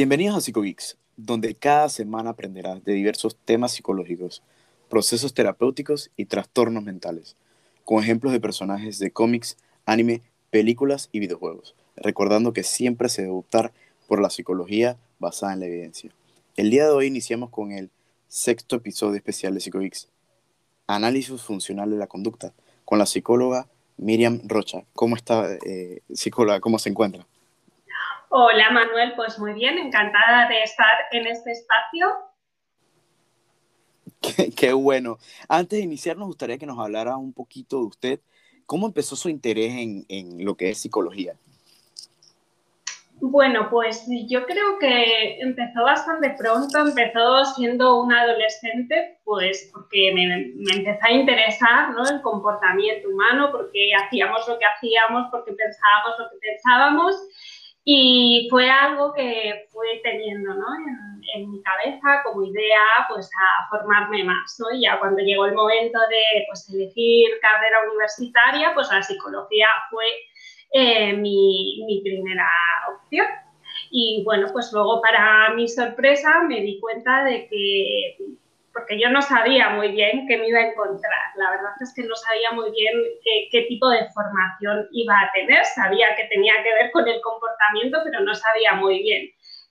Bienvenidos a PsicoGeeks, donde cada semana aprenderás de diversos temas psicológicos, procesos terapéuticos y trastornos mentales, con ejemplos de personajes de cómics, anime, películas y videojuegos, recordando que siempre se debe optar por la psicología basada en la evidencia. El día de hoy iniciamos con el sexto episodio especial de PsicoGeeks, Análisis Funcional de la Conducta, con la psicóloga Miriam Rocha. ¿Cómo está, eh, psicóloga? ¿Cómo se encuentra? Hola Manuel, pues muy bien, encantada de estar en este espacio. Qué, bueno. Antes de iniciar, nos gustaría que nos hablara un poquito de usted. ¿Cómo empezó su interés en, en lo que es psicología? Bueno, pues yo creo que empezó bastante pronto, empezó siendo una adolescente, pues porque me, me empezó a interesar ¿no? el comportamiento humano, porque hacíamos lo que hacíamos, porque pensábamos lo que pensábamos y fue algo que fui teniendo ¿no? en, mi cabeza como idea pues a formarme más. ¿no? Y ya cuando llegó el momento de pues, elegir carrera universitaria, pues la psicología fue eh, mi, mi, primera opción. Y bueno, pues luego para mi sorpresa me di cuenta de que, porque yo no sabía muy bien qué me iba a encontrar, la verdad es que no sabía muy bien qué, tipo de formación iba a tener, sabía que tenía que ver con el comportamiento, pero no sabía muy bien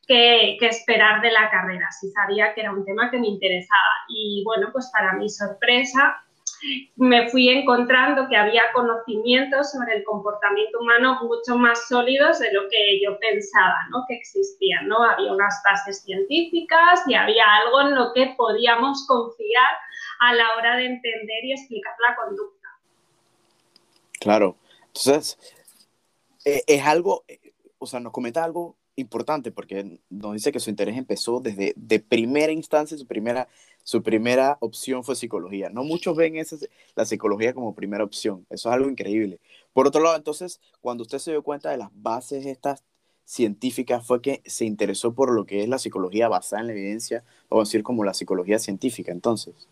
qué, qué esperar de la carrera, sí sabía que era un tema que me interesaba. Y bueno, pues para mi sorpresa, me fui encontrando que había conocimientos sobre el comportamiento humano mucho más sólidos de lo que yo pensaba ¿no? que existían. ¿no? Había unas bases científicas y había algo en lo que podíamos confiar a la hora de entender y explicar la conducta. Claro, entonces eh, es algo, o sea, nos comenta algo importante porque nos dice que su interés empezó desde de primera instancia, su primera su primera opción fue psicología. No muchos ven esa, la psicología como primera opción. Eso es algo increíble. Por otro lado, entonces, cuando usted se dio cuenta de las bases estas científicas, fue que se interesó por lo que es la psicología basada en la evidencia, o decir como la psicología científica, entonces.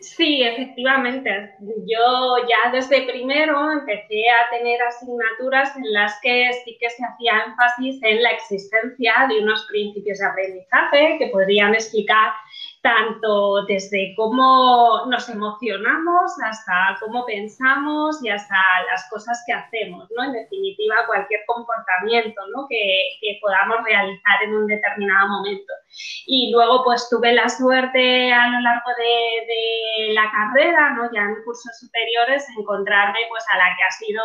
Sí, efectivamente. Yo ya desde primero empecé a tener asignaturas en las que sí que se hacía énfasis en la existencia de unos principios de aprendizaje que podrían explicar tanto desde cómo nos emocionamos hasta cómo pensamos y hasta las cosas que hacemos, ¿no? En definitiva, cualquier comportamiento ¿no? que, que podamos realizar en un determinado momento. Y luego, pues tuve la suerte a lo largo de, de la carrera, ¿no? ya en cursos superiores, encontrarme pues a la que ha sido,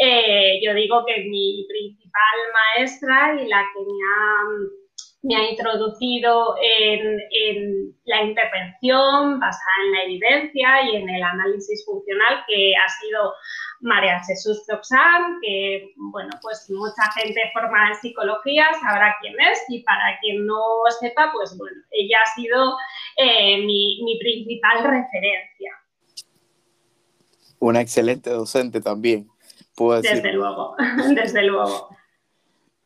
eh, yo digo que mi principal maestra y la que me ha me ha introducido en, en, la intervención basada en la evidencia y en el análisis funcional, que ha sido María Jesús Troxán, que, bueno, pues mucha gente formada en psicología sabrá quién es y para quien no sepa, pues bueno, ella ha sido eh, mi, mi principal referencia. Una excelente docente también, puedo decir. Desde luego, desde luego.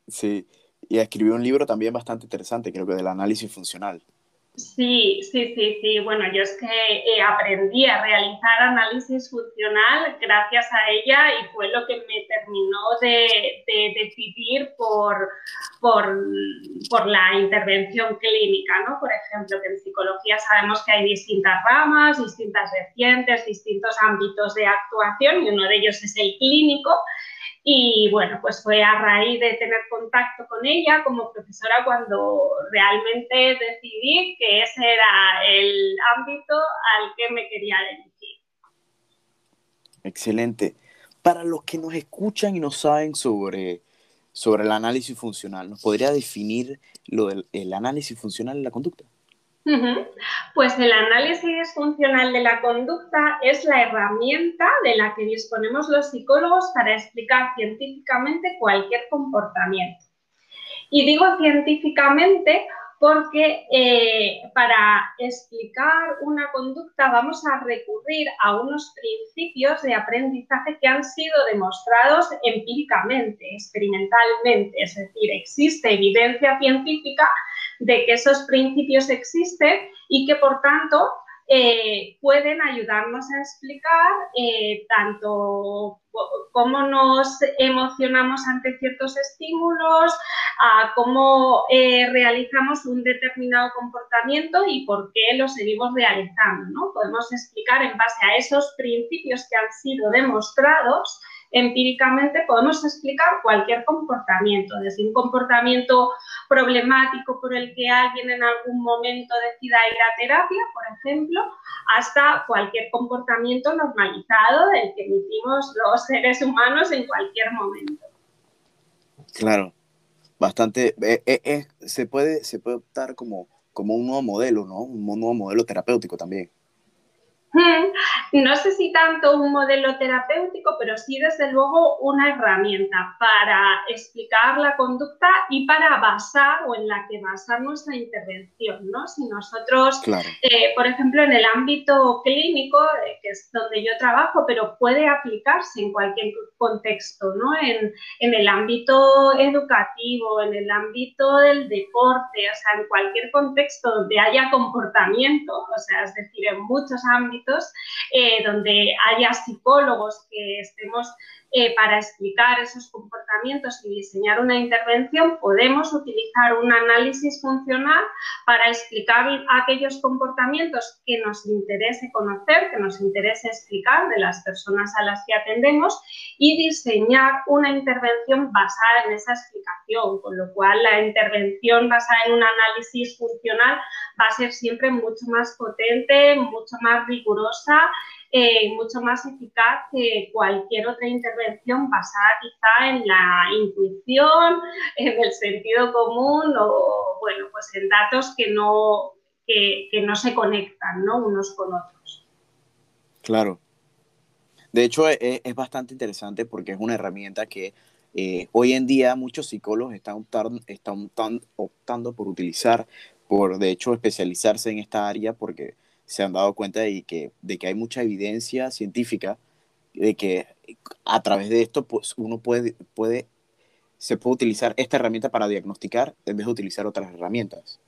Sí y escribió un libro también bastante interesante, creo que del análisis funcional. Sí, sí, sí, sí. Bueno, yo es que eh, aprendí a realizar análisis funcional gracias a ella y fue lo que me terminó de, de decidir por, por, por, la intervención clínica, ¿no? Por ejemplo, que en psicología sabemos que hay distintas ramas, distintas vertientes, distintos ámbitos de actuación y uno de ellos es el clínico. Y bueno, pues fue a raíz de tener contacto con ella como profesora cuando realmente decidí que ese era el ámbito al que me quería dirigir. Excelente. Para los que nos escuchan y no saben sobre, sobre el análisis funcional, ¿nos podría definir lo del el análisis funcional en la conducta? Pues el análisis funcional de la conducta es la herramienta de la que disponemos los psicólogos para explicar científicamente cualquier comportamiento. Y digo científicamente porque eh, para explicar una conducta vamos a recurrir a unos principios de aprendizaje que han sido demostrados empíricamente, experimentalmente, es decir, existe evidencia científica de que esos principios existen y que por tanto eh, pueden ayudarnos a explicar eh, tanto cómo nos emocionamos ante ciertos estímulos, a cómo eh, realizamos un determinado comportamiento y por qué lo seguimos realizando. ¿no? Podemos explicar en base a esos principios que han sido demostrados empíricamente podemos explicar cualquier comportamiento, desde un comportamiento problemático por el que alguien en algún momento decida ir a terapia, por ejemplo, hasta cualquier comportamiento normalizado del que emitimos los seres humanos en cualquier momento. Claro, bastante, eh, eh, eh, se, puede, se puede optar como, como un nuevo modelo, ¿no? Un nuevo modelo terapéutico también. No sé si tanto un modelo terapéutico, pero sí desde luego una herramienta para explicar la conducta y para basar o en la que basar nuestra intervención, ¿no? Si nosotros, eh, por ejemplo, en el ámbito clínico, eh, que es donde yo trabajo, pero puede aplicarse en cualquier contexto, ¿no? En, en el ámbito educativo, en el ámbito del deporte, o sea, en cualquier contexto donde haya comportamiento, o sea, es decir, en muchos ámbitos eh, donde haya psicólogos que estemos eh, para explicar esos comportamientos y diseñar una intervención, podemos utilizar un análisis funcional para explicar aquellos comportamientos que nos interese conocer, que nos interese explicar de las personas a las que atendemos y diseñar una intervención basada en esa explicación, con lo cual la intervención basada en un análisis funcional va a ser siempre mucho más potente, mucho más rigurosa eh, mucho más eficaz que cualquier otra intervención basada quizá en la intuición, en el sentido común o, bueno, pues en datos que no, que, no se conectan ¿no? unos con otros. Claro. De hecho, es, es bastante interesante porque es una herramienta que eh, hoy en día muchos psicólogos están están optando por utilizar, por de hecho especializarse en esta área porque se han dado cuenta de que, de que hay mucha evidencia científica de que a través de esto pues, uno puede, puede, se puede utilizar esta herramienta para diagnosticar en vez de utilizar otras herramientas.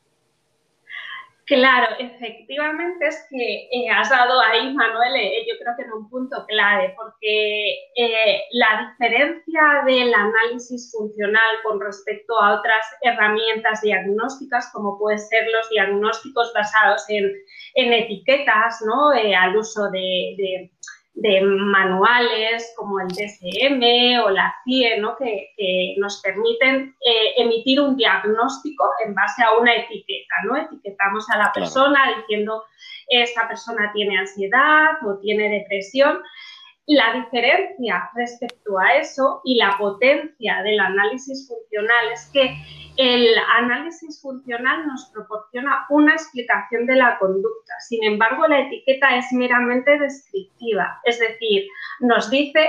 Claro, efectivamente es que eh, has dado ahí, Manuel, eh, yo creo que en un punto clave, porque eh, la diferencia del análisis funcional con respecto a otras herramientas diagnósticas, como pueden ser los diagnósticos basados en, etiquetas, ¿no? al uso de manuales como el DSM o la CIE, ¿no? que, nos permiten eh, emitir un diagnóstico en base a una etiqueta. ¿no? Etiquetamos a la persona diciendo esta persona tiene ansiedad o tiene depresión. La diferencia respecto a eso y la potencia del análisis funcional es que el análisis funcional nos proporciona una explicación de la conducta. Sin embargo, la etiqueta es meramente descriptiva, es decir, nos dice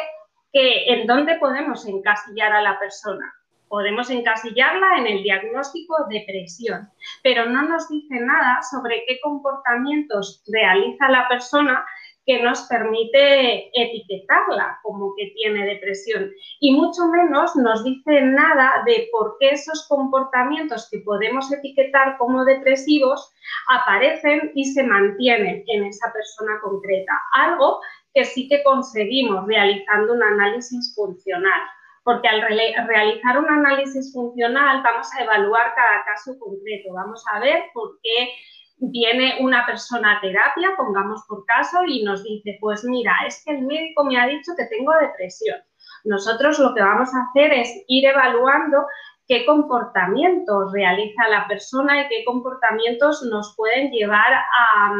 que en dónde podemos encasillar a la persona. Podemos encasillarla en el diagnóstico de depresión, pero no nos dice nada sobre qué comportamientos realiza la persona que nos permite etiquetarla como que tiene depresión. Y mucho menos nos dice nada de por qué esos comportamientos que podemos etiquetar como depresivos aparecen y se mantienen en esa persona concreta, algo que sí que conseguimos realizando un análisis funcional porque al realizar un análisis funcional vamos a evaluar cada caso concreto, vamos a ver por qué viene una persona a terapia, pongamos por caso, y nos dice, pues mira, es que el médico me ha dicho que tengo depresión. Nosotros lo que vamos a hacer es ir evaluando qué comportamientos realiza la persona y qué comportamientos nos pueden llevar a,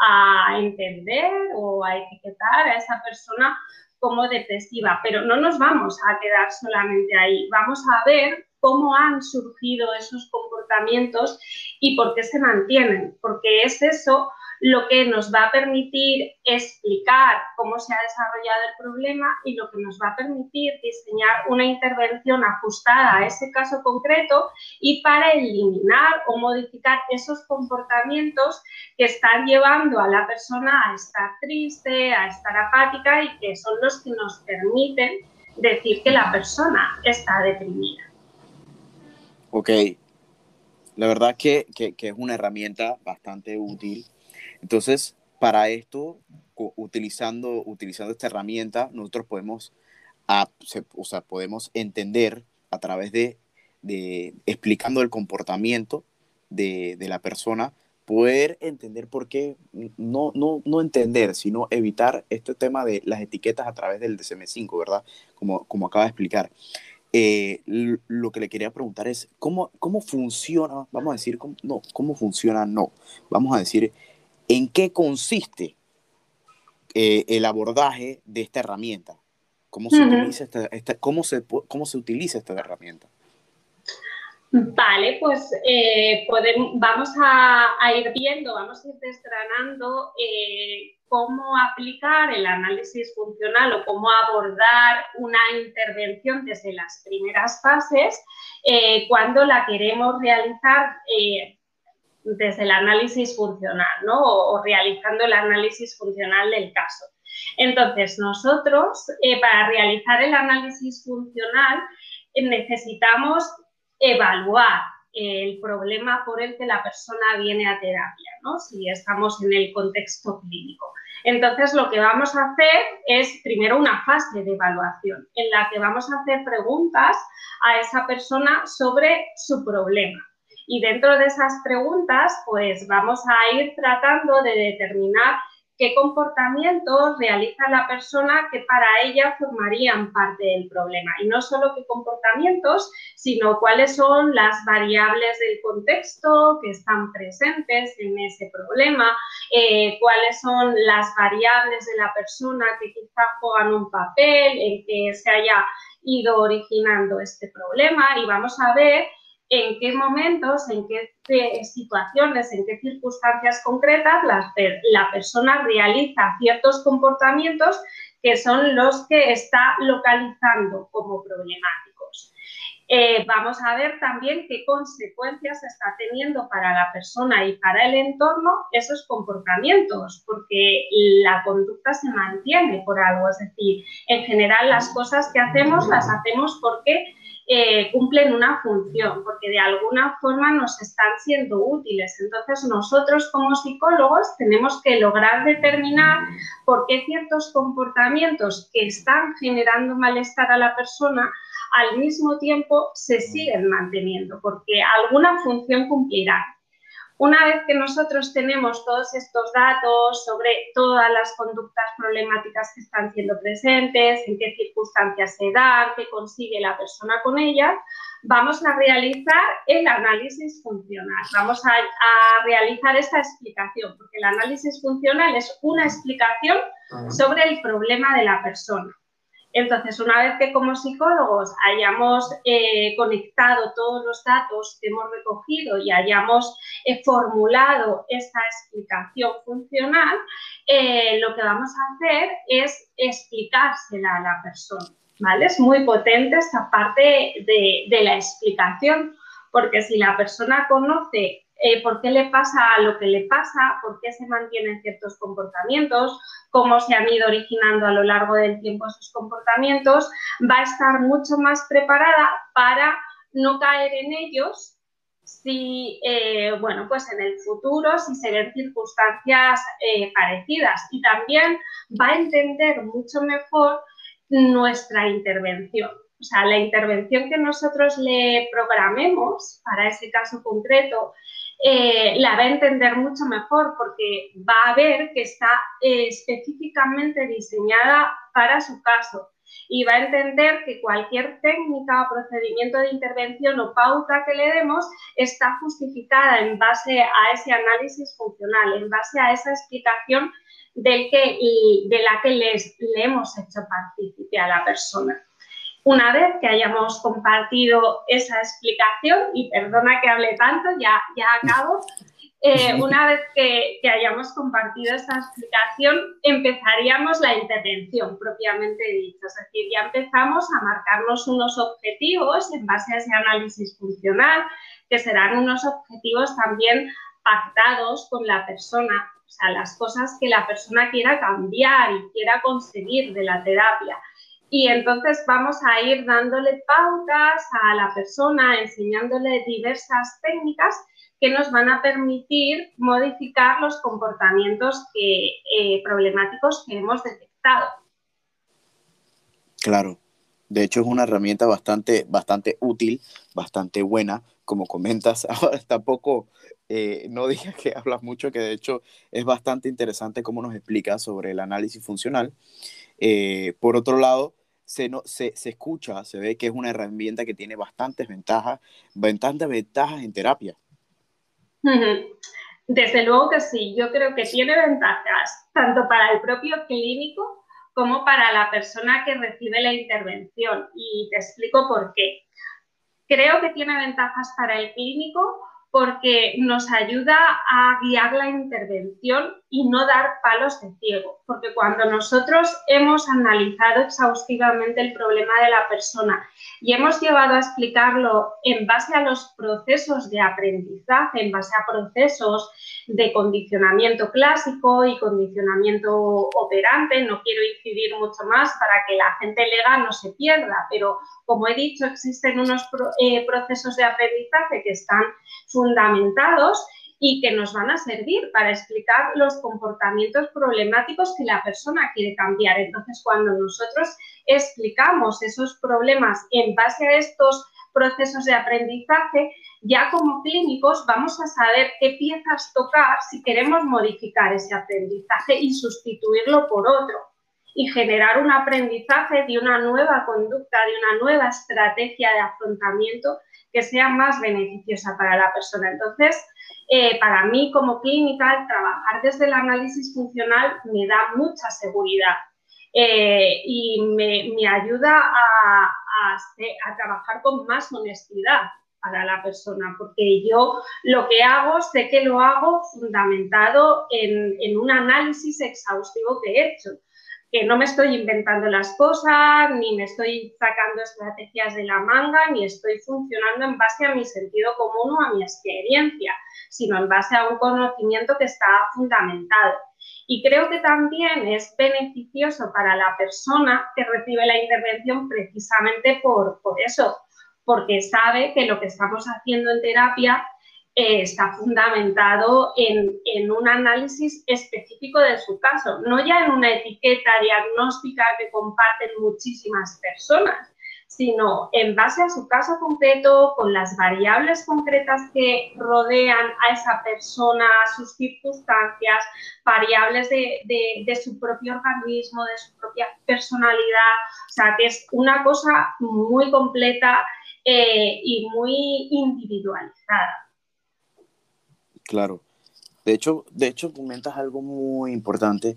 a entender o a etiquetar a esa persona como depresiva. Pero no nos vamos a quedar solamente ahí, vamos a ver cómo han surgido esos comportamientos y por qué se mantienen, porque es eso lo que nos va a permitir explicar cómo se ha desarrollado el problema y lo que nos va a permitir diseñar una intervención ajustada a ese caso concreto y para eliminar o modificar esos comportamientos que están llevando a la persona a estar triste, a estar apática y que son los que nos permiten decir que la persona está deprimida. Ok, la verdad que, que, es una herramienta bastante útil. Entonces, para esto, utilizando, utilizando esta herramienta, nosotros podemos, o sea, podemos entender a través de, de explicando el comportamiento de, de, la persona, poder entender por qué, no, no, no entender, sino evitar este tema de las etiquetas a través del DSM5, ¿verdad? Como, como acaba de explicar. Eh, lo que le quería preguntar es, ¿cómo, cómo funciona, vamos a decir, cómo, no, cómo funciona, no, vamos a decir, ¿en qué consiste eh, el abordaje de esta herramienta? ¿Cómo se, utiliza esta, cómo, se, ¿Cómo se utiliza esta herramienta? Vale, pues eh, podemos, vamos a, ir viendo, vamos a ir desgranando cómo aplicar el análisis funcional o cómo abordar una intervención desde las primeras fases eh, cuando la queremos realizar eh, desde el análisis funcional, ¿no? O, realizando el análisis funcional del caso. Entonces, nosotros, eh, para realizar el análisis funcional, necesitamos evaluar el problema por el que la persona viene a terapia, ¿no? si estamos en el contexto clínico. Entonces, lo que vamos a hacer es primero una fase de evaluación en la que vamos a hacer preguntas a esa persona sobre su problema. Y dentro de esas preguntas, pues vamos a ir tratando de determinar qué comportamientos realiza la persona que para ella formarían parte del problema. Y no solo qué comportamientos, sino cuáles son las variables del contexto que están presentes en ese problema, eh, cuáles son las variables de la persona que quizá juegan un papel en que se haya ido originando este problema y vamos a ver en qué momentos, en qué situaciones, en qué circunstancias concretas la, la persona realiza ciertos comportamientos que son los que está localizando como problemáticos. Eh, vamos a ver también qué consecuencias está teniendo para la persona y para el entorno esos comportamientos, porque la conducta se mantiene por algo. Es decir, en general las cosas que hacemos las hacemos porque eh, cumplen una función, porque de alguna forma nos están siendo útiles. Entonces, nosotros como psicólogos tenemos que lograr determinar por qué ciertos comportamientos que están generando malestar a la persona al mismo tiempo se siguen manteniendo, porque alguna función cumplirán. Una vez que nosotros tenemos todos estos datos sobre todas las conductas problemáticas que están siendo presentes, en qué circunstancias se dan, qué consigue la persona con ellas, vamos a realizar el análisis funcional. Vamos a, a realizar esta explicación, porque el análisis funcional es una explicación sobre el problema de la persona. Entonces, una vez que como psicólogos hayamos eh, conectado todos los datos que hemos recogido y hayamos eh, formulado esta explicación funcional, eh, lo que vamos a hacer es explicársela a la persona. ¿vale? Es muy potente esta parte de la explicación, porque si la persona conoce eh, por qué le pasa lo que le pasa, por qué se mantienen ciertos comportamientos, cómo se han ido originando a lo largo del tiempo esos comportamientos, va a estar mucho más preparada para no caer en ellos si, eh, bueno, pues en el futuro, si se ven circunstancias eh, parecidas. Y también va a entender mucho mejor nuestra intervención. O sea, la intervención que nosotros le programemos para ese caso concreto eh, la va a entender mucho mejor porque va a ver que está eh, específicamente diseñada para su caso y va a entender que cualquier técnica o procedimiento de intervención o pauta que le demos está justificada en base a ese análisis funcional, en base a esa explicación del que, de la que les, le hemos hecho partícipe a la persona. Una vez que hayamos compartido esa explicación, y perdona que hable tanto, ya, ya acabo, eh, una vez que, hayamos compartido esa explicación, empezaríamos la intervención propiamente dicha. Es decir, ya empezamos a marcarnos unos objetivos en base a ese análisis funcional, que serán unos objetivos también pactados con la persona, o sea, las cosas que la persona quiera cambiar y quiera conseguir de la terapia. Y entonces vamos a ir dándole pautas a la persona, enseñándole diversas técnicas que nos van a permitir modificar los comportamientos eh, problemáticos que hemos detectado. Claro, de hecho es una herramienta bastante, bastante útil, bastante buena, como comentas. Ahora tampoco, eh, no digas que hablas mucho, que de hecho es bastante interesante cómo nos explica sobre el análisis funcional. Eh, por otro lado, se, no, se, se, escucha, se ve que es una herramienta que tiene bastantes ventajas, ventajas en terapia. Desde luego que sí, yo creo que tiene ventajas tanto para el propio clínico como para la persona que recibe la intervención. Y te explico por qué. Creo que tiene ventajas para el clínico porque nos ayuda a guiar la intervención y no dar palos de ciego, porque cuando nosotros hemos analizado exhaustivamente el problema de la persona y hemos llevado a explicarlo en base a los procesos de aprendizaje, en base a procesos de condicionamiento clásico y condicionamiento operante, no quiero incidir mucho más para que la gente legal no se pierda, pero como he dicho, existen unos eh, procesos de aprendizaje que están fundamentados y que nos van a servir para explicar los comportamientos problemáticos que la persona quiere cambiar. Entonces, cuando nosotros explicamos esos problemas en base a estos procesos de aprendizaje, ya como clínicos vamos a saber qué piezas tocar si queremos modificar ese aprendizaje y sustituirlo por otro y generar un aprendizaje de una nueva conducta, de una nueva estrategia de afrontamiento que sea más beneficiosa para la persona. Entonces, eh, para mí como clínica, trabajar desde el análisis funcional me da mucha seguridad eh, y me, ayuda a, trabajar con más honestidad para la persona, porque yo lo que hago, sé que lo hago fundamentado en, en un análisis exhaustivo que he hecho que no me estoy inventando las cosas, ni me estoy sacando estrategias de la manga, ni estoy funcionando en base a mi sentido común o a mi experiencia, sino en base a un conocimiento que está fundamentado. Y creo que también es beneficioso para la persona que recibe la intervención precisamente por, por eso, porque sabe que lo que estamos haciendo en terapia eh, está fundamentado en, un análisis específico de su caso, no ya en una etiqueta diagnóstica que comparten muchísimas personas, sino en base a su caso concreto, con las variables concretas que rodean a esa persona, sus circunstancias, variables de, su propio organismo, de su propia personalidad. O sea, que es una cosa muy completa eh, y muy individualizada. Claro. De hecho, de hecho, comentas algo muy importante,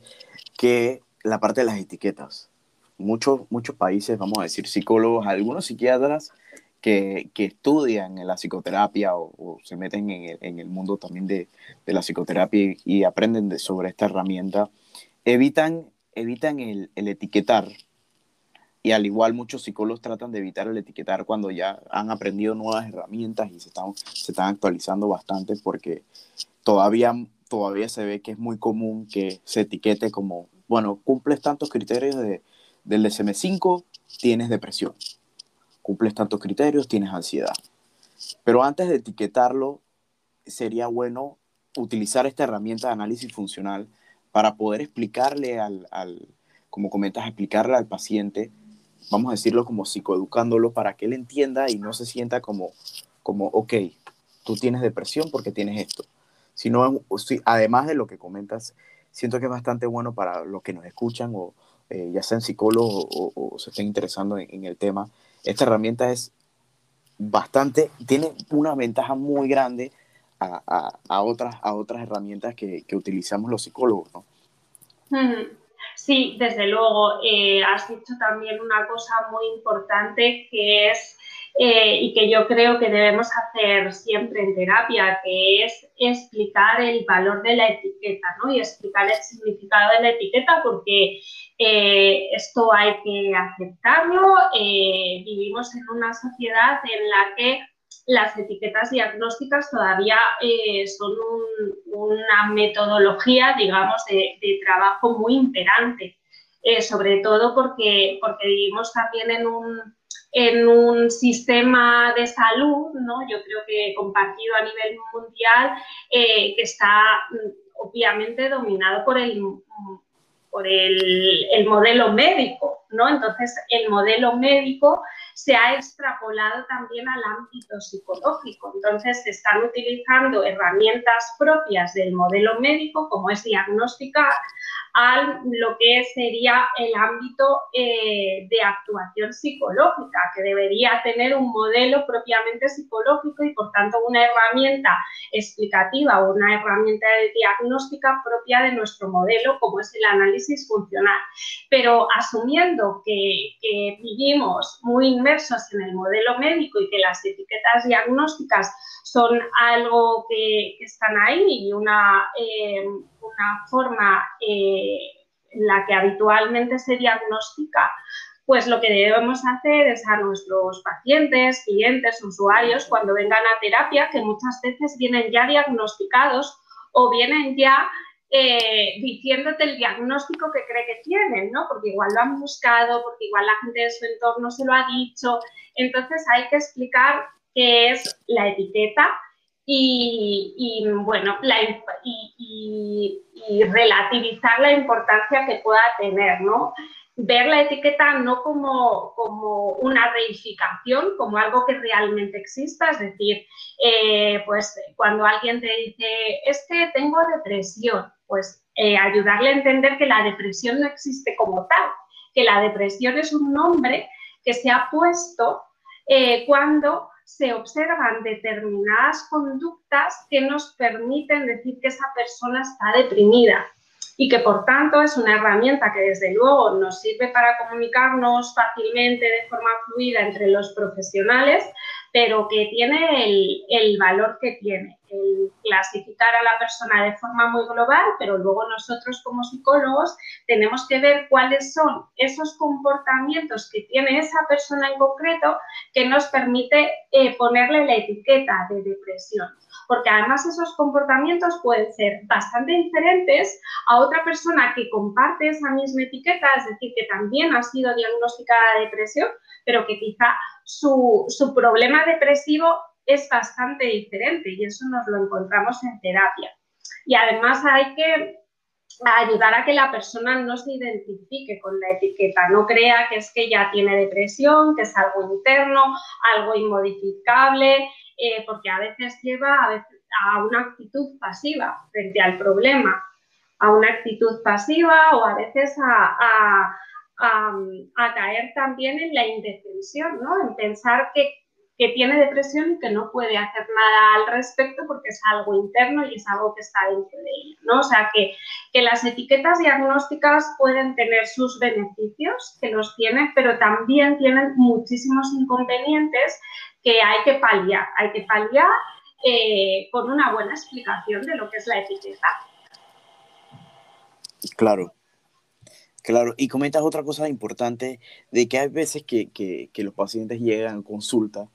que la parte de las etiquetas. Muchos, muchos países, vamos a decir, psicólogos, algunos psiquiatras que, que estudian la psicoterapia o, se meten en el, mundo también de, de la psicoterapia y, aprenden de, sobre esta herramienta, evitan, evitan el etiquetar y al igual muchos psicólogos tratan de evitar el etiquetar cuando ya han aprendido nuevas herramientas y se están, se están actualizando bastante porque todavía, todavía se ve que es muy común que se etiquete como, bueno, cumples tantos criterios de, del DSM5, tienes depresión. Cumples tantos criterios, tienes ansiedad. Pero antes de etiquetarlo, sería bueno utilizar esta herramienta de análisis funcional para poder explicarle al, al como comentas, explicarle al paciente vamos a decirlo como psicoeducándolo para que él entienda y no se sienta como, como ok, tú tienes depresión porque tienes esto. Sino, además de lo que comentas, siento que es bastante bueno para los que nos escuchan o eh, ya sean psicólogos o, se estén interesando en, el tema. Esta herramienta es bastante, tiene una ventaja muy grande a, a, otras, a otras herramientas que, que utilizamos los psicólogos, ¿no? Sí, desde luego. Eh, has dicho también una cosa muy importante que es, eh, y que yo creo que debemos hacer siempre en terapia, que es explicar el valor de la etiqueta, ¿no? Y explicar el significado de la etiqueta, porque eh, esto hay que aceptarlo. vivimos en una sociedad en la que las etiquetas diagnósticas todavía eh, son una metodología, digamos, de, trabajo muy imperante, eh, sobre todo porque, porque vivimos también en un, en un sistema de salud, ¿no? yo creo que compartido a nivel mundial, eh, que está mm, obviamente dominado por el, por el, el modelo médico, ¿no? Entonces, el modelo médico se ha extrapolado también al ámbito psicológico. Entonces, se están utilizando herramientas propias del modelo médico, como es diagnosticar, a lo que sería el ámbito eh, de actuación psicológica, que debería tener un modelo propiamente psicológico y, por tanto, una herramienta explicativa o una herramienta de diagnóstica propia de nuestro modelo, como es el análisis funcional. Pero asumiendo que, vivimos muy inmersos en el modelo médico y que las etiquetas diagnósticas son algo que, están ahí y una, eh, una forma eh, en la que habitualmente se diagnostica, pues lo que debemos hacer es a nuestros pacientes, clientes, usuarios, cuando vengan a terapia, que muchas veces vienen ya diagnosticados o vienen ya eh, diciéndote el diagnóstico que cree que tienen, ¿no? Porque igual lo han buscado, porque igual la gente de su entorno se lo ha dicho. Entonces hay que explicar qué es la etiqueta y, bueno, y, relativizar la importancia que pueda tener, ¿no? Ver la etiqueta no como, como una reificación, como algo que realmente exista, es decir, eh, pues cuando alguien te dice, es que tengo depresión, pues eh, ayudarle a entender que la depresión no existe como tal, que la depresión es un nombre que se ha puesto eh, cuando se observan determinadas conductas que nos permiten decir que esa persona está deprimida y que por tanto es una herramienta que desde luego nos sirve para comunicarnos fácilmente de forma fluida entre los profesionales, pero que tiene el, valor que tiene, el clasificar a la persona de forma muy global, pero luego nosotros como psicólogos tenemos que ver cuáles son esos comportamientos que tiene esa persona en concreto que nos permite eh, ponerle la etiqueta de depresión. Porque además esos comportamientos pueden ser bastante diferentes a otra persona que comparte esa misma etiqueta, es decir, que también ha sido diagnosticada de depresión, pero que quizá su, problema depresivo es bastante diferente y eso nos lo encontramos en terapia. Y además hay que ayudar a que la persona no se identifique con la etiqueta, no crea que es que ya tiene depresión, que es algo interno, algo inmodificable, eh, porque a veces lleva a, una actitud pasiva frente al problema, a una actitud pasiva o a veces a, caer también en la indefensión, ¿no? en pensar que, tiene depresión y que no puede hacer nada al respecto porque es algo interno y es algo que está dentro de ella. ¿no? O sea que, que las etiquetas diagnósticas pueden tener sus beneficios, que los tienen, pero también tienen muchísimos inconvenientes que hay que paliar, hay que paliar eh, con una buena explicación de lo que es la etiqueta. Claro, claro. Y comentas otra cosa importante, de que hay veces que, que, los pacientes llegan a consulta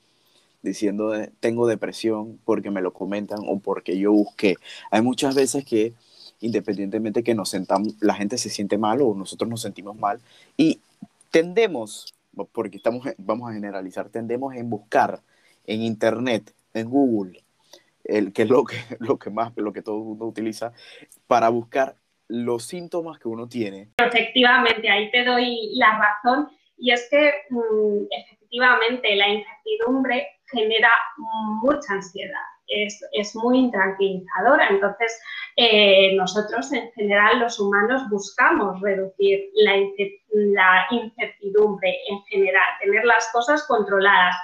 diciendo tengo depresión porque me lo comentan o porque yo busqué. Hay muchas veces que independientemente que nos sentamos, la gente se siente mal o nosotros nos sentimos mal y tendemos porque estamos, vamos a generalizar, tendemos en buscar en Internet, en Google, el, que es lo que, lo que más, lo que todo el mundo utiliza, para buscar los síntomas que uno tiene. Efectivamente, ahí te doy la razón. Y es que mm, efectivamente la incertidumbre genera mucha ansiedad es, muy intranquilizadora. Entonces, eh, nosotros en general, los humanos, buscamos reducir la, incertidumbre en general, tener las cosas controladas.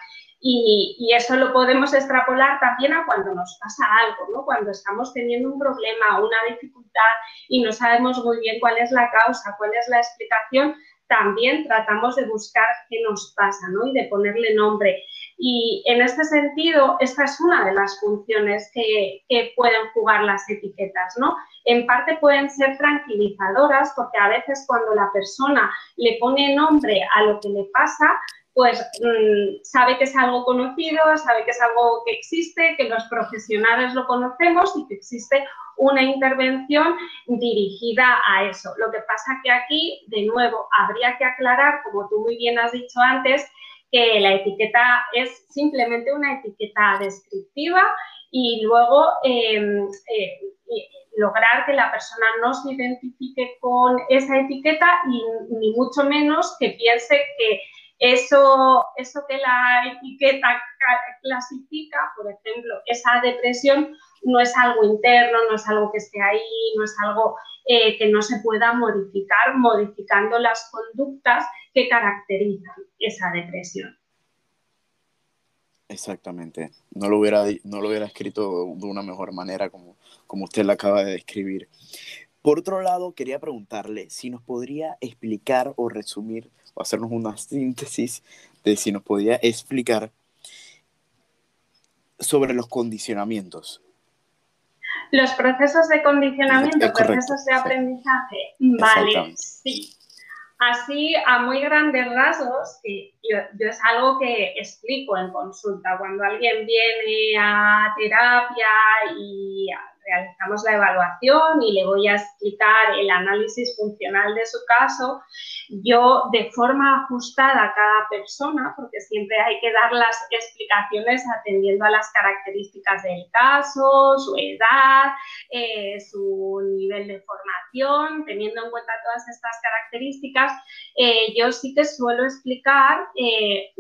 Y, eso lo podemos extrapolar también a cuando nos pasa algo, ¿no? Cuando estamos teniendo un problema o una dificultad y no sabemos muy bien cuál es la causa, cuál es la explicación, también tratamos de buscar qué nos pasa, ¿no? Y de ponerle nombre. Y en este sentido, esta es una de las funciones que, pueden jugar las etiquetas, ¿no? En parte pueden ser tranquilizadoras porque a veces cuando la persona le pone nombre a lo que le pasa, pues mm, sabe que es algo conocido, sabe que es algo que existe, que los profesionales lo conocemos y que existe una intervención dirigida a eso. Lo que pasa que aquí, de nuevo, habría que aclarar, como tú muy bien has dicho antes, que la etiqueta es simplemente una etiqueta descriptiva y luego em, eh, lograr que la persona no se identifique con esa etiqueta y ni mucho menos que piense que eso, eso que la etiqueta clasifica, por ejemplo, esa depresión, no es algo interno, no es algo que esté ahí, no es algo eh, que no se pueda modificar modificando las conductas que caracterizan esa depresión. Exactamente. No lo hubiera, no lo hubiera escrito de una mejor manera como, como usted la acaba de describir. Por otro lado, quería preguntarle si nos podría explicar o resumir o hacernos una síntesis de si nos podría explicar sobre los condicionamientos. Los procesos de condicionamiento, procesos de aprendizaje. Vale, sí. Así, a muy grandes rasgos, que yo, es algo que explico en consulta. Cuando alguien viene a terapia y realizamos la evaluación y le voy a explicar el análisis funcional de su caso, yo de forma ajustada a cada persona, porque siempre hay que dar las explicaciones atendiendo a las características del caso, su edad, eh, su nivel de formación, teniendo en cuenta todas estas características, eh, yo sí que suelo explicar eh,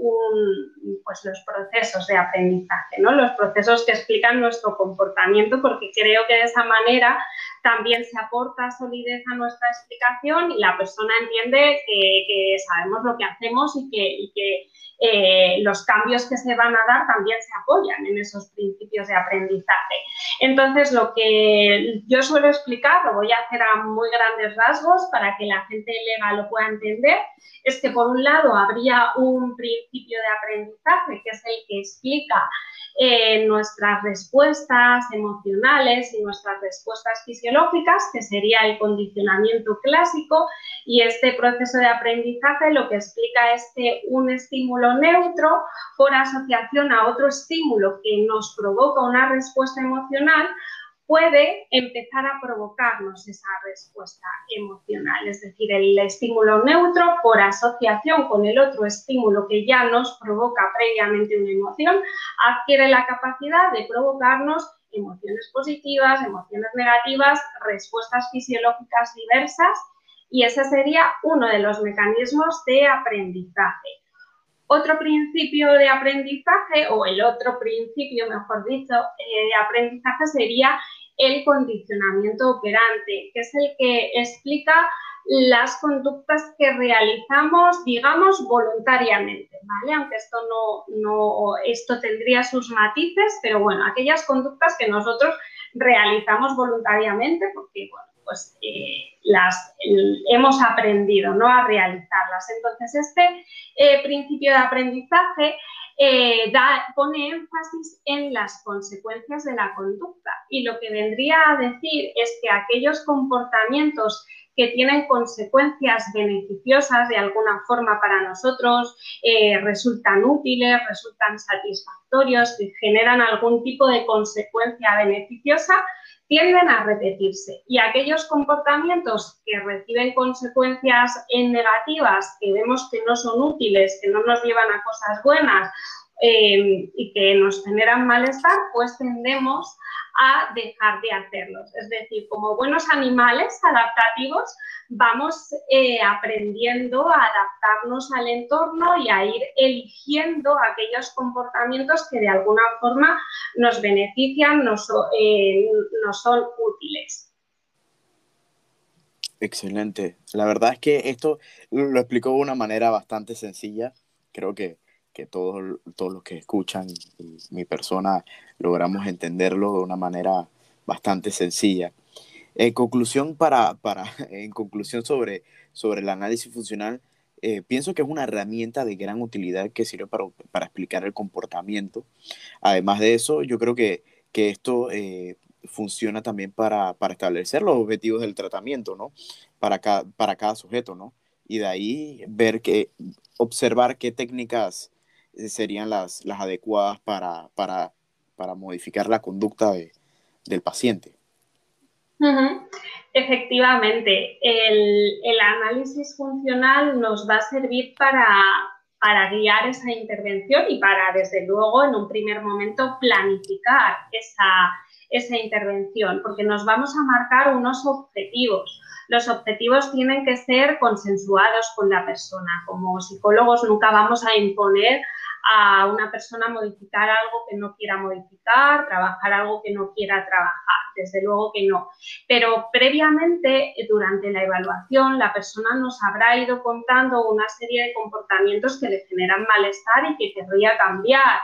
pues los procesos de aprendizaje, ¿no? los procesos que explican nuestro comportamiento, porque creo que de esa manera también se aporta solidez a nuestra explicación y la persona entiende que, sabemos lo que hacemos y que, eh, los cambios que se van a dar también se apoyan en esos principios de aprendizaje. Entonces, lo que yo suelo explicar, lo voy a hacer a muy grandes rasgos para que la gente legal lo pueda entender, es que por un lado habría un principio de aprendizaje que es el que explica eh, nuestras respuestas emocionales y nuestras respuestas fisiológicas, que sería el condicionamiento clásico, y este proceso de aprendizaje lo que explica es que un estímulo neutro por asociación a otro estímulo que nos provoca una respuesta emocional puede empezar a provocarnos esa respuesta emocional, es decir, el estímulo neutro por asociación con el otro estímulo que ya nos provoca previamente una emoción, adquiere la capacidad de provocarnos emociones positivas, emociones negativas, respuestas fisiológicas diversas y ese sería uno de los mecanismos de aprendizaje. Otro principio de aprendizaje, o el otro principio, mejor dicho, eh, de aprendizaje sería el condicionamiento operante, que es el que explica las conductas que realizamos, digamos, voluntariamente, ¿vale? Aunque esto no, no, esto tendría sus matices, pero bueno, aquellas conductas que nosotros realizamos voluntariamente, porque, bueno, pues eh, las hemos aprendido, ¿no? A realizarlas. Entonces, este eh, principio de aprendizaje eh, pone énfasis en las consecuencias de la conducta. Y lo que vendría a decir es que aquellos comportamientos que tienen consecuencias beneficiosas de alguna forma para nosotros, eh, resultan útiles, resultan satisfactorios, generan algún tipo de consecuencia beneficiosa, tienden a repetirse. Y aquellos comportamientos que reciben consecuencias negativas, que vemos que no son útiles, que no nos llevan a cosas buenas eh, y que nos generan malestar, pues tendemos a dejar de hacerlos. Es decir, como buenos animales adaptativos, vamos eh, aprendiendo a adaptarnos al entorno y a ir eligiendo aquellos comportamientos que de alguna forma nos benefician, nos, eh, nos son útiles. Excelente. La verdad es que esto lo explicó de una manera bastante sencilla. Creo que que todos, todos los que escuchan mi persona logramos entenderlo de una manera bastante sencilla. En conclusión, para, para, en conclusión sobre, sobre el análisis funcional, eh, pienso que es una herramienta de gran utilidad que sirve para, para explicar el comportamiento. Además de eso, yo creo que, que esto eh, funciona también para, para, establecer los objetivos del tratamiento, ¿no? Para cada, para cada sujeto, ¿no? Y de ahí ver que, observar qué técnicas serían las, las adecuadas para, para, para, modificar la conducta de, del paciente. Efectivamente, el, el, análisis funcional nos va a servir para, para guiar esa intervención y para, desde luego, en un primer momento planificar esa, esa intervención, porque nos vamos a marcar unos objetivos. Los objetivos tienen que ser consensuados con la persona. Como psicólogos nunca vamos a imponer a una persona modificar algo que no quiera modificar, trabajar algo que no quiera trabajar, desde luego que no. Pero previamente, durante la evaluación, la persona nos habrá ido contando una serie de comportamientos que le generan malestar y que querría cambiar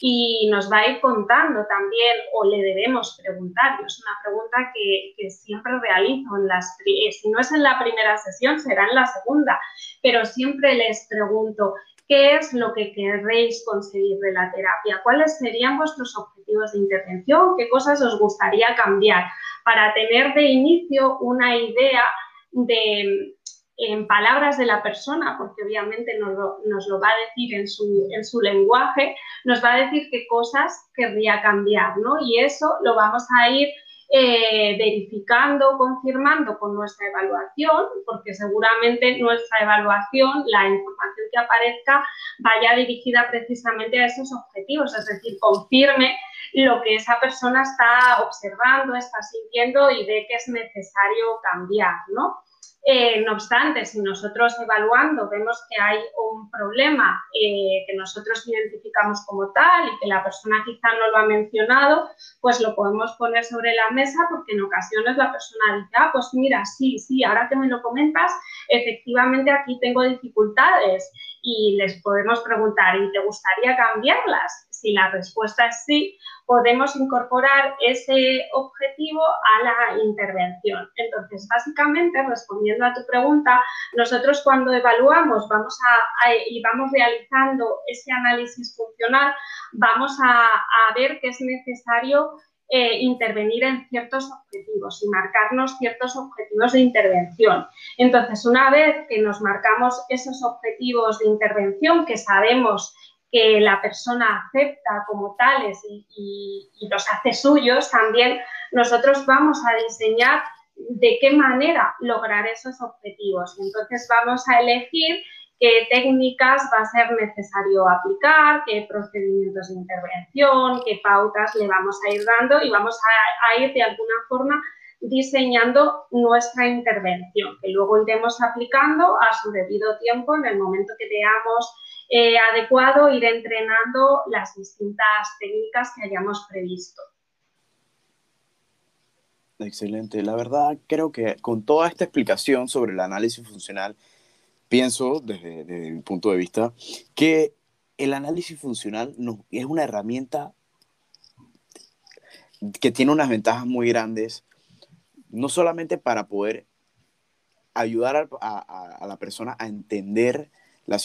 y nos va a ir contando también o le debemos preguntar. Es una pregunta que, que, siempre realizo en las, si no es en la primera sesión, será en la segunda, pero siempre les pregunto, ¿Qué es lo que querréis conseguir de la terapia? ¿Cuáles serían vuestros objetivos de intervención? ¿Qué cosas os gustaría cambiar? Para tener de inicio una idea de, en palabras de la persona, porque obviamente nos lo, va a decir en su, en su, lenguaje, nos va a decir qué cosas querría cambiar, ¿no? Y eso lo vamos a ir eh, verificando, confirmando con nuestra evaluación, porque seguramente nuestra evaluación, la información que aparezca, vaya dirigida precisamente a esos objetivos, es decir, confirme lo que esa persona está observando, está sintiendo y ve que es necesario cambiar, ¿no? Eh, no obstante, si nosotros evaluando vemos que hay un problema eh, que nosotros identificamos como tal y que la persona quizá no lo ha mencionado, pues lo podemos poner sobre la mesa porque en ocasiones la persona dice, ah, pues mira, sí, sí, ahora que me lo comentas, efectivamente aquí tengo dificultades y les podemos preguntar, ¿y te gustaría cambiarlas? Si la respuesta es sí, podemos incorporar ese objetivo a la intervención. Entonces, básicamente, respondiendo a tu pregunta, nosotros cuando evaluamos vamos a, y vamos realizando ese análisis funcional, vamos a, ver que es necesario eh, intervenir en ciertos objetivos y marcarnos ciertos objetivos de intervención. Entonces, una vez que nos marcamos esos objetivos de intervención, que sabemos que la persona acepta como tales y, los hace suyos, también nosotros vamos a diseñar de qué manera lograr esos objetivos. Entonces vamos a elegir qué técnicas va a ser necesario aplicar, qué procedimientos de intervención, qué pautas le vamos a ir dando y vamos a, ir de alguna forma diseñando nuestra intervención, que luego iremos aplicando a su debido tiempo en el momento que veamos eh, adecuado ir entrenando las distintas técnicas que hayamos previsto. Excelente. La verdad, creo que con toda esta explicación sobre el análisis funcional, pienso desde, mi punto de vista que el análisis funcional es una herramienta que tiene unas ventajas muy grandes, no solamente para poder ayudar a la persona a entender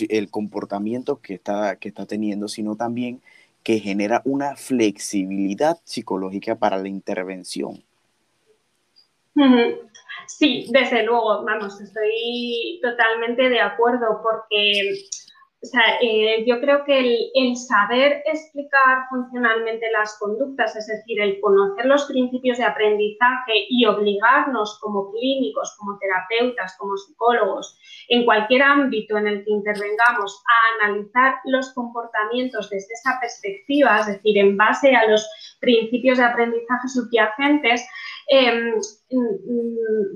el comportamiento que está, que está teniendo, sino también que genera una flexibilidad psicológica para la intervención. Sí, desde luego, vamos, estoy totalmente de acuerdo porque o sea, eh, yo creo que el, saber explicar funcionalmente las conductas, es decir, el conocer los principios de aprendizaje y obligarnos como clínicos, como terapeutas, como psicólogos, en cualquier ámbito en el que intervengamos, a analizar los comportamientos desde esa perspectiva, es decir, en base a los principios de aprendizaje subyacentes, em,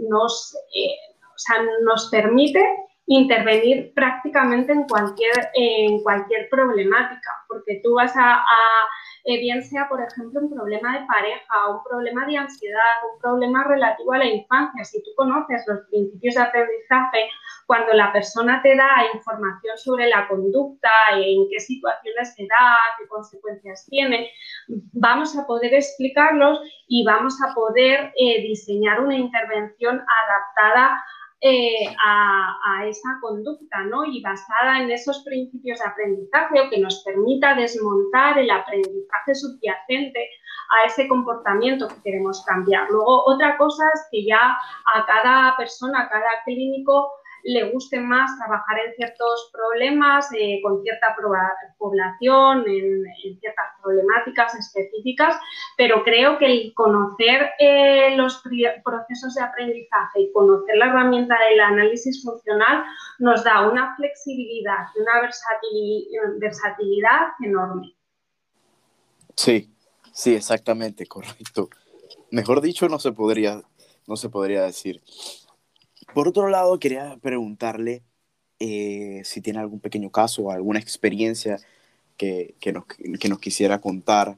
nos, eh, nos permite intervenir prácticamente en cualquier, en cualquier problemática, porque tú vas a, eh, bien sea, por ejemplo, un problema de pareja, un problema de ansiedad, un problema relativo a la infancia, si tú conoces los principios de aprendizaje, cuando la persona te da información sobre la conducta, en qué situaciones se da, qué consecuencias tiene, vamos a poder explicarlos y vamos a poder eh, diseñar una intervención adaptada eh, a, esa conducta, ¿no? Y basada en esos principios de aprendizaje o que nos permita desmontar el aprendizaje subyacente a ese comportamiento que queremos cambiar. Luego, otra cosa es que ya a cada persona, a cada clínico, le guste más trabajar en ciertos problemas eh, con cierta población, en, ciertas problemáticas específicas, pero creo que el conocer eh, los procesos de aprendizaje y conocer la herramienta del análisis funcional nos da una flexibilidad y una versatilidad enorme. Sí, sí, exactamente, correcto. Mejor dicho, no se podría, no se podría decir. Por otro lado, quería preguntarle eh, si tiene algún pequeño caso o alguna experiencia que, que, nos, que nos, quisiera contar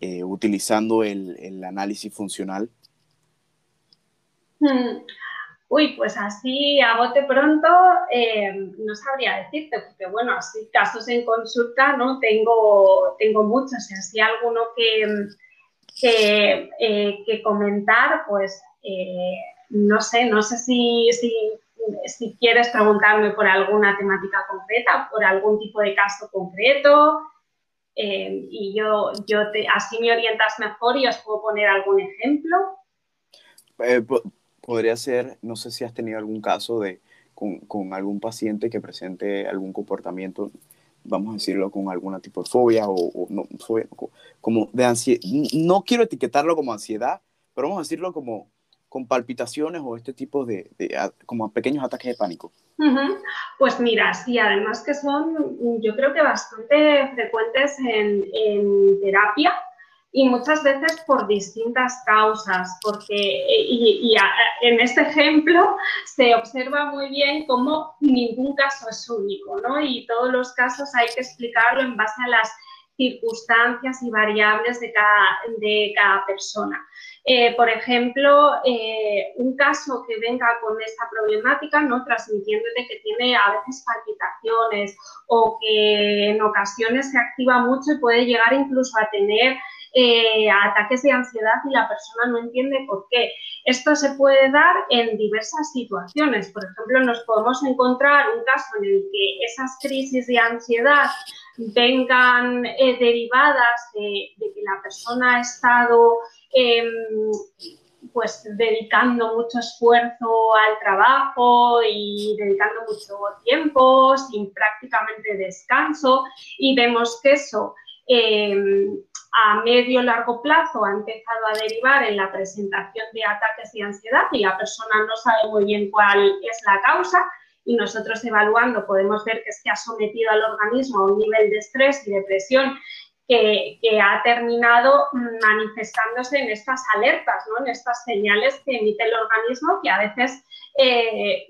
eh, utilizando el, el, análisis funcional. Hmm. Uy, pues así a bote pronto eh, no sabría decirte, porque bueno, así casos en consulta no tengo, tengo muchos, y así alguno que, que, que comentar, pues no sé, no sé si, si, quieres preguntarme por alguna temática concreta, por algún tipo de caso concreto. Eh, y yo, yo te, así me orientas mejor y os puedo poner algún ejemplo. Eh, podría ser, no sé si has tenido algún caso de con, algún paciente que presente algún comportamiento, vamos a decirlo, con alguna tipo de fobia o, no, como de ansiedad. No quiero etiquetarlo como ansiedad, pero vamos a decirlo como con palpitaciones o este tipo de, como pequeños ataques de pánico? Pues mira, sí, además que son yo creo que bastante frecuentes en, terapia y muchas veces por distintas causas, porque y, en este ejemplo se observa muy bien cómo ningún caso es único, ¿no? Y todos los casos hay que explicarlo en base a las circunstancias y variables de cada, de cada persona. Eh, por ejemplo, eh, un caso que venga con esta problemática, ¿no? transmitiéndote que tiene a veces palpitaciones o que en ocasiones se activa mucho y puede llegar incluso a tener eh, ataques de ansiedad y la persona no entiende por qué. Esto se puede dar en diversas situaciones. Por ejemplo, nos podemos encontrar un caso en el que esas crisis de ansiedad vengan derivadas de, de, que la persona ha estado Em, pues dedicando mucho esfuerzo al trabajo y dedicando mucho tiempo sin prácticamente descanso. Y vemos que eso em, a medio largo plazo ha empezado a derivar en la presentación de ataques de ansiedad y la persona no sabe muy bien cuál es la causa. Y nosotros evaluando podemos ver que que ha sometido al organismo a un nivel de estrés y depresión que, ha terminado manifestándose en estas alertas, ¿no? en estas señales que emite el organismo que a veces eh,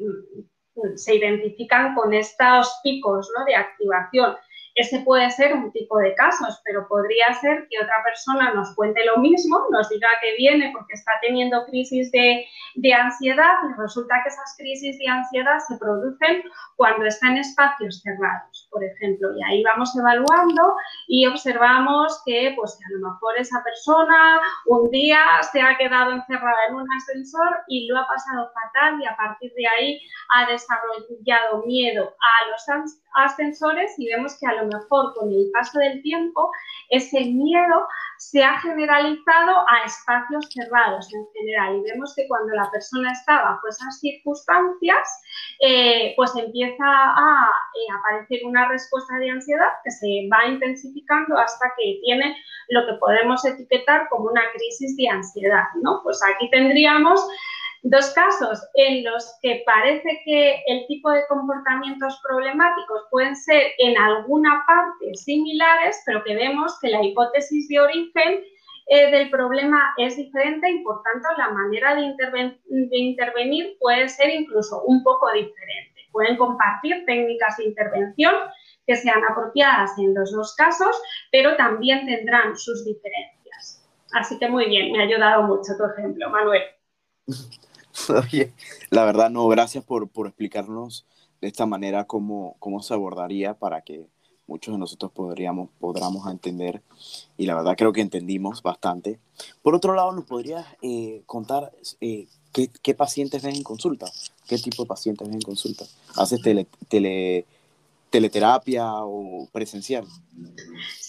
se identifican con estos picos ¿no? de activación. Ese puede ser un tipo de casos, pero podría ser que otra persona nos cuente lo mismo, nos diga que viene porque está teniendo crisis de, de ansiedad y resulta que esas crisis de ansiedad se producen cuando está en espacios cerrados, por ejemplo. Y ahí vamos evaluando y observamos que, pues, a lo mejor esa persona un día se ha quedado encerrada en un ascensor y lo ha pasado fatal y a partir de ahí ha desarrollado miedo a los ascensores y vemos que a lo mejor con el paso del tiempo ese miedo se ha generalizado a espacios cerrados en general y vemos que cuando la persona está bajo esas circunstancias, eh, pues empieza a eh, aparecer una respuesta de ansiedad que se va intensificando hasta que tiene lo que podemos etiquetar como una crisis de ansiedad, ¿no? Pues aquí tendríamos Dos casos en los que parece que el tipo de comportamientos problemáticos pueden ser en alguna parte similares, pero que vemos que la hipótesis de origen eh, del problema es diferente y por tanto la manera de, de intervenir puede ser incluso un poco diferente. Pueden compartir técnicas de intervención que sean apropiadas en los dos casos, pero también tendrán sus diferencias. Así que muy bien, me ha ayudado mucho tu ejemplo, Manuel. la verdad no, gracias por, por explicarnos de esta manera cómo, cómo se abordaría para que muchos de nosotros podríamos, podamos entender y la verdad creo que entendimos bastante. Por otro lado, ¿nos podrías eh, contar eh, qué, qué, pacientes ven en consulta? ¿Qué tipo de pacientes ven en consulta? ¿Haces tele, tele, teleterapia o presencial?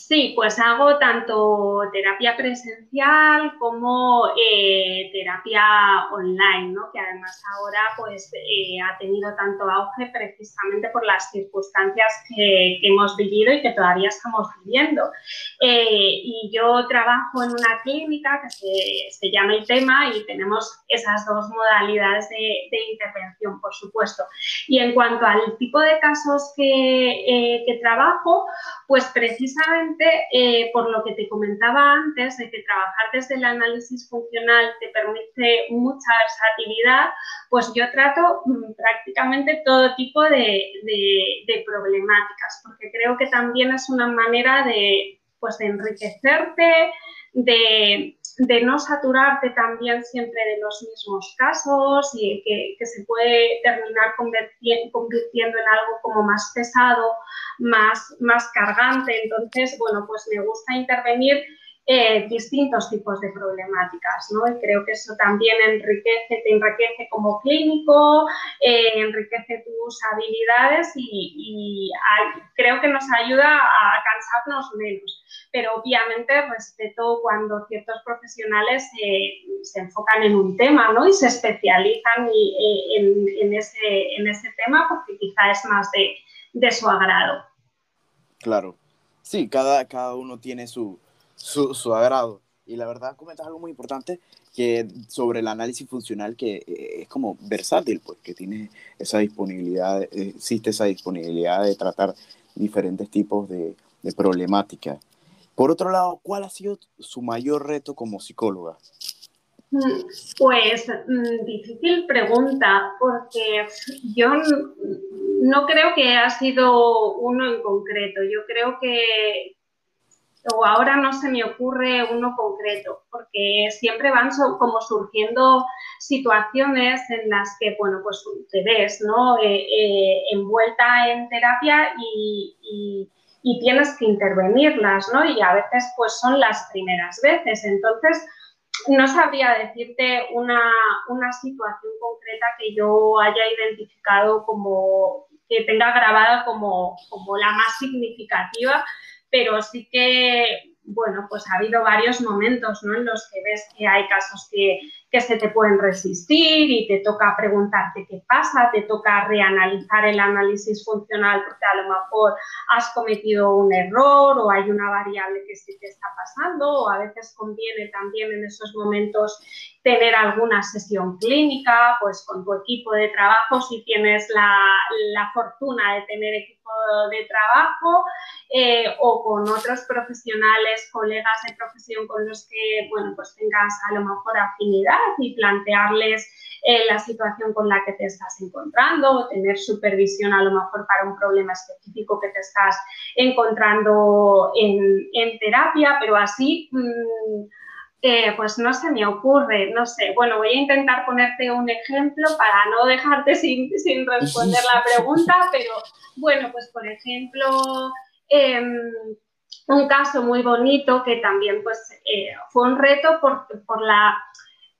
Sí, pues hago tanto terapia presencial como eh, terapia online, ¿no? que además ahora pues, eh, ha tenido tanto auge precisamente por las circunstancias que, hemos vivido y que todavía estamos viviendo. Eh, y yo trabajo en una clínica que se, llama ITEMA y tenemos esas dos modalidades de, intervención, por supuesto. Y en cuanto al tipo de casos que trabajo, pues precisamente eh, por lo que te comentaba antes, de que trabajar desde el análisis funcional te permite mucha versatilidad, pues yo trato mm, prácticamente todo tipo de, problemáticas, porque creo que también es una manera de, pues, de enriquecerte, de, no saturarte también siempre de los mismos casos y que, se puede terminar convirtiendo en algo como más pesado más, más cargante. Entonces, bueno, pues me gusta intervenir eh, distintos tipos de problemáticas, ¿no? Y creo que eso también enriquece, te enriquece como clínico, eh, enriquece tus habilidades y, creo que nos ayuda a cansarnos menos. Pero obviamente respeto cuando ciertos profesionales se enfocan en un tema, ¿no? Y se especializan eh, en, en, ese, en ese tema porque quizá es más de, de su agrado. Claro, sí, cada, cada uno tiene su, su, agrado. Y la verdad comentas algo muy importante que sobre el análisis funcional que eh, es como versátil, pues que tiene esa disponibilidad, existe esa disponibilidad de tratar diferentes tipos de, de problemáticas. Por otro lado, ¿cuál ha sido su mayor reto como psicóloga? Pues mm, difícil pregunta, porque yo no creo que ha sido uno en concreto. Yo creo que, o ahora no se me ocurre uno concreto, porque siempre van como surgiendo situaciones en las que, bueno, pues te ves, ¿no? Eh, eh, envuelta en terapia y, y tienes que intervenirlas, ¿no? Y a veces, pues son las primeras veces. Entonces, no sabría decirte una, situación concreta que yo haya identificado como que tenga grabada como, como la más significativa, pero sí que bueno, pues ha habido varios momentos ¿no? en los que ves que hay casos que, que, se te pueden resistir y te toca preguntarte qué pasa, te toca reanalizar el análisis funcional porque a lo mejor has cometido un error o hay una variable que sí te está pasando o a veces conviene también en esos momentos tener alguna sesión clínica, pues con tu equipo de trabajo, si tienes la, la fortuna de tener equipo de trabajo eh, o con otros profesionales, colegas de profesión con los que, bueno, pues tengas a lo mejor afinidad y plantearles eh, la situación con la que te estás encontrando o tener supervisión a lo mejor para un problema específico que te estás encontrando en, terapia, pero así... Mm, pues no se me ocurre, no sé. Bueno, voy a intentar ponerte un ejemplo para no dejarte sin, sin responder la pregunta, pero bueno, pues por ejemplo, em, un caso muy bonito que también pues eh, fue un reto por, por la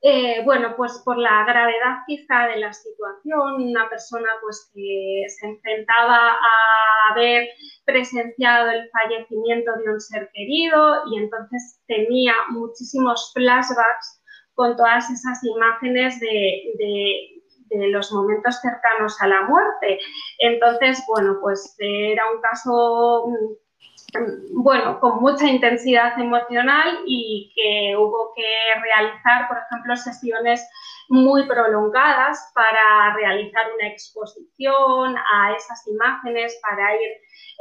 eh, bueno, pues por la gravedad quizá de la situación, una persona pues que se enfrentaba a haber presenciado el fallecimiento de un ser querido y entonces tenía muchísimos flashbacks con todas esas imágenes de, de los momentos cercanos a la muerte. Entonces, bueno, pues era un caso bueno, con mucha intensidad emocional y que hubo que realizar, por ejemplo, sesiones muy prolongadas para realizar una exposición a esas imágenes, para ir,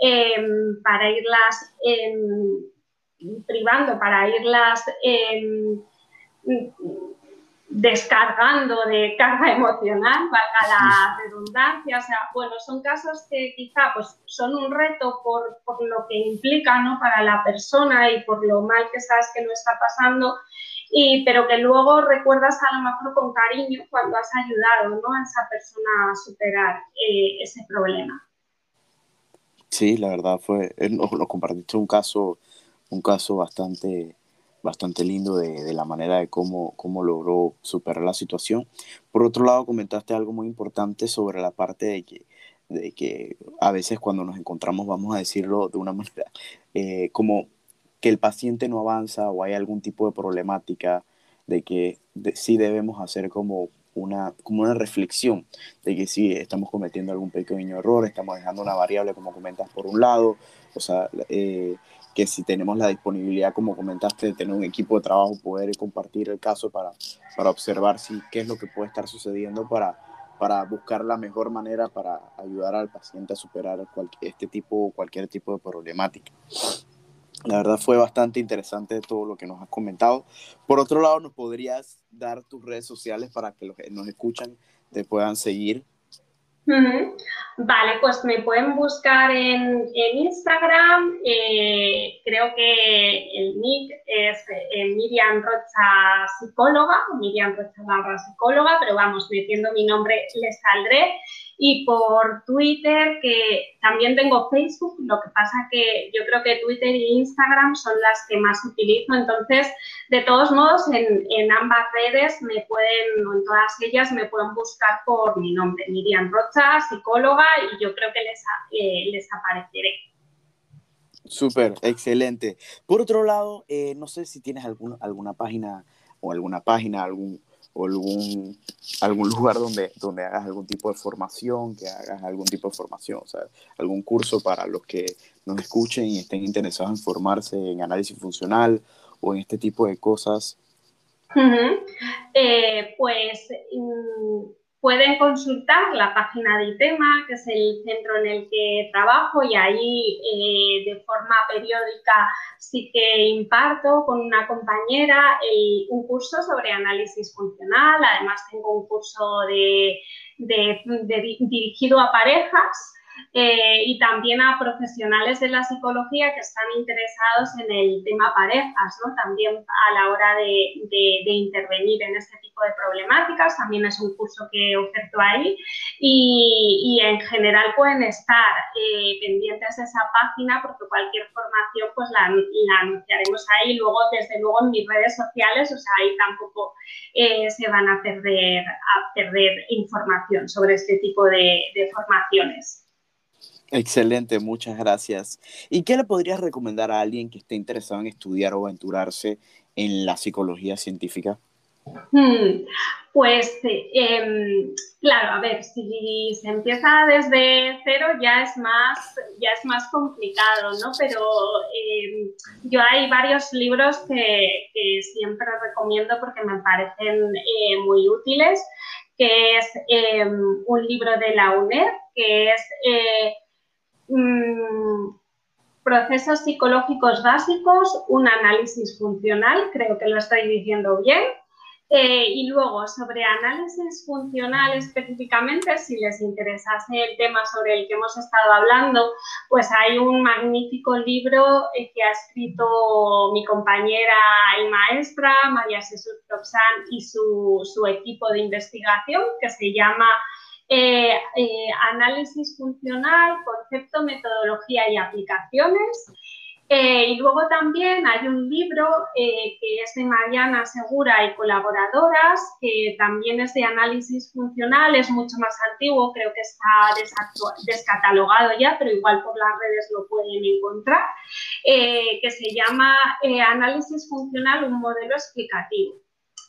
em, para irlas em, privando, para irlas em, descargando de carga emocional, valga la redundancia. O sea, bueno, son casos que quizá pues, son un reto por, lo que implica ¿no? para la persona y por lo mal que sabes que lo está pasando, y, pero que luego recuerdas a lo mejor con cariño cuando has ayudado ¿no? a esa persona a superar eh, ese problema. Sí, la verdad fue, nos, nos compartiste un caso, un caso bastante bastante lindo de, la manera de cómo, cómo logró superar la situación. Por otro lado, comentaste algo muy importante sobre la parte de que, de que a veces cuando nos encontramos, vamos a decirlo de una manera, eh, como que el paciente no avanza o hay algún tipo de problemática, de que sí debemos hacer como una, como una reflexión de que sí estamos cometiendo algún pequeño error, estamos dejando una variable, como comentas, por un lado, o sea, eh, que si tenemos la disponibilidad, como comentaste, de tener un equipo de trabajo, poder compartir el caso para, para observar si, qué es lo que puede estar sucediendo para, para buscar la mejor manera para ayudar al paciente a superar cualquier, este tipo, cualquier tipo de problemática. La verdad fue bastante interesante todo lo que nos has comentado. Por otro lado, ¿nos podrías dar tus redes sociales para que los que nos escuchan te puedan seguir? Vale, pues me pueden buscar en, Instagram. Eh, creo que el nick Miriam Rocha Psicóloga, Miriam Rocha barra psicóloga, pero vamos, metiendo mi nombre les saldré y por Twitter, que también tengo Facebook, lo que pasa que yo creo que Twitter e Instagram son las que más utilizo, entonces, de todos modos, en, ambas redes me pueden, en todas ellas me pueden buscar por mi nombre, Miriam Rocha, psicóloga, y yo creo que les, eh, les apareceré. Súper, excelente. Por otro lado, eh, no sé si tienes alguna página o alguna página, algún o algún, algún lugar donde, donde hagas algún tipo de formación, que hagas algún tipo de formación, o sea, algún curso para los que nos escuchen y estén interesados en formarse en análisis funcional o en este tipo de cosas. Eh, pues mm, pueden consultar la página de ITEMA, que es el centro en el que trabajo, y ahí eh, de forma periódica sí que imparto con una compañera un curso sobre análisis funcional. Además, tengo un curso de, dirigido a parejas eh, y también a profesionales de la psicología que están interesados en el tema parejas, ¿no? también a la hora de, intervenir en este tipo de problemáticas. También es un curso que oferto ahí y, en general pueden estar eh, pendientes de esa página porque cualquier formación pues la, anunciaremos ahí. Luego, desde luego, en mis redes sociales, o sea, ahí tampoco eh, se van a perder, a perder información sobre este tipo de formaciones. Excelente, muchas gracias. ¿Y qué le podrías recomendar a alguien que esté interesado en estudiar o aventurarse en la psicología científica? Hmm, pues em, claro, a ver, si se empieza desde cero ya es más, ya es más complicado, ¿no? Pero em, yo hay varios libros que, siempre recomiendo porque me parecen eh, muy útiles, que es em, un libro de la UNED, que es Mm, procesos psicológicos básicos, un análisis funcional, creo que lo estoy diciendo bien. Eh, y luego, sobre análisis funcional específicamente, si les interesase el tema sobre el que hemos estado hablando, pues hay un magnífico libro eh, que ha escrito mi compañera y maestra, María Jesús Proxán, y su, su equipo de investigación, que se llama eh, eh, análisis funcional, concepto, metodología y aplicaciones. Eh, y luego también hay un libro que es de Mariana Segura y colaboradoras, que también es de análisis funcional, es mucho más antiguo, creo que está descatalogado ya, pero igual por las redes lo pueden encontrar, que se llama Análisis funcional, un modelo explicativo.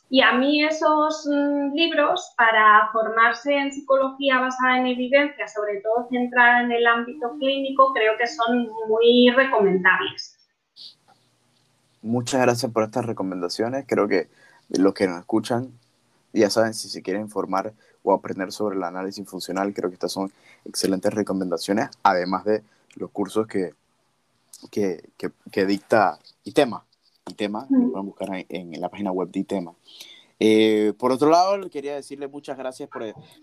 Y a mí esos mm, libros para formarse en psicología basada en evidencia, sobre todo centrada en el ámbito clínico, creo que son muy recomendables. Muchas gracias por estas recomendaciones. Creo que los que nos escuchan ya saben si se quieren formar o aprender sobre el análisis funcional, creo que estas son excelentes recomendaciones, además de los cursos que, que, que, que. Lo pueden buscar en, la página web de ITEMA. Eh, por otro lado, quería decirle muchas gracias por,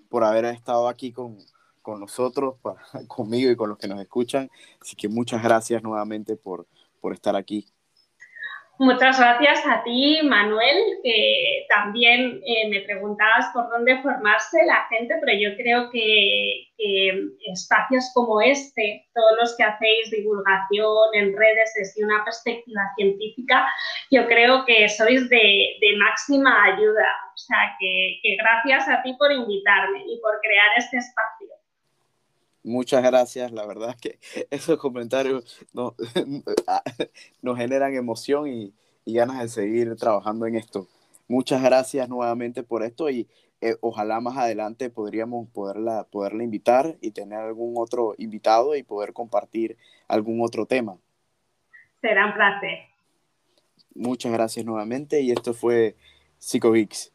por haber estado aquí con, con nosotros, conmigo y con los que nos escuchan. Así que muchas gracias nuevamente por, por estar aquí. Muchas gracias a ti, Manuel, que también eh, me preguntabas por dónde formarse la gente, pero yo creo que, espacios como este, todos los que hacéis divulgación en redes desde una perspectiva científica, yo creo que sois de, máxima ayuda. O sea, que gracias a ti por invitarme y por crear este espacio. Muchas gracias, la verdad que esos comentarios nos, nos generan emoción y, y, ganas de seguir trabajando en esto. Muchas gracias nuevamente por esto y eh, ojalá más adelante podríamos poderla, poderla invitar y tener algún otro invitado y poder compartir algún otro tema. Será un placer. Muchas gracias nuevamente y esto fue PsicoVix.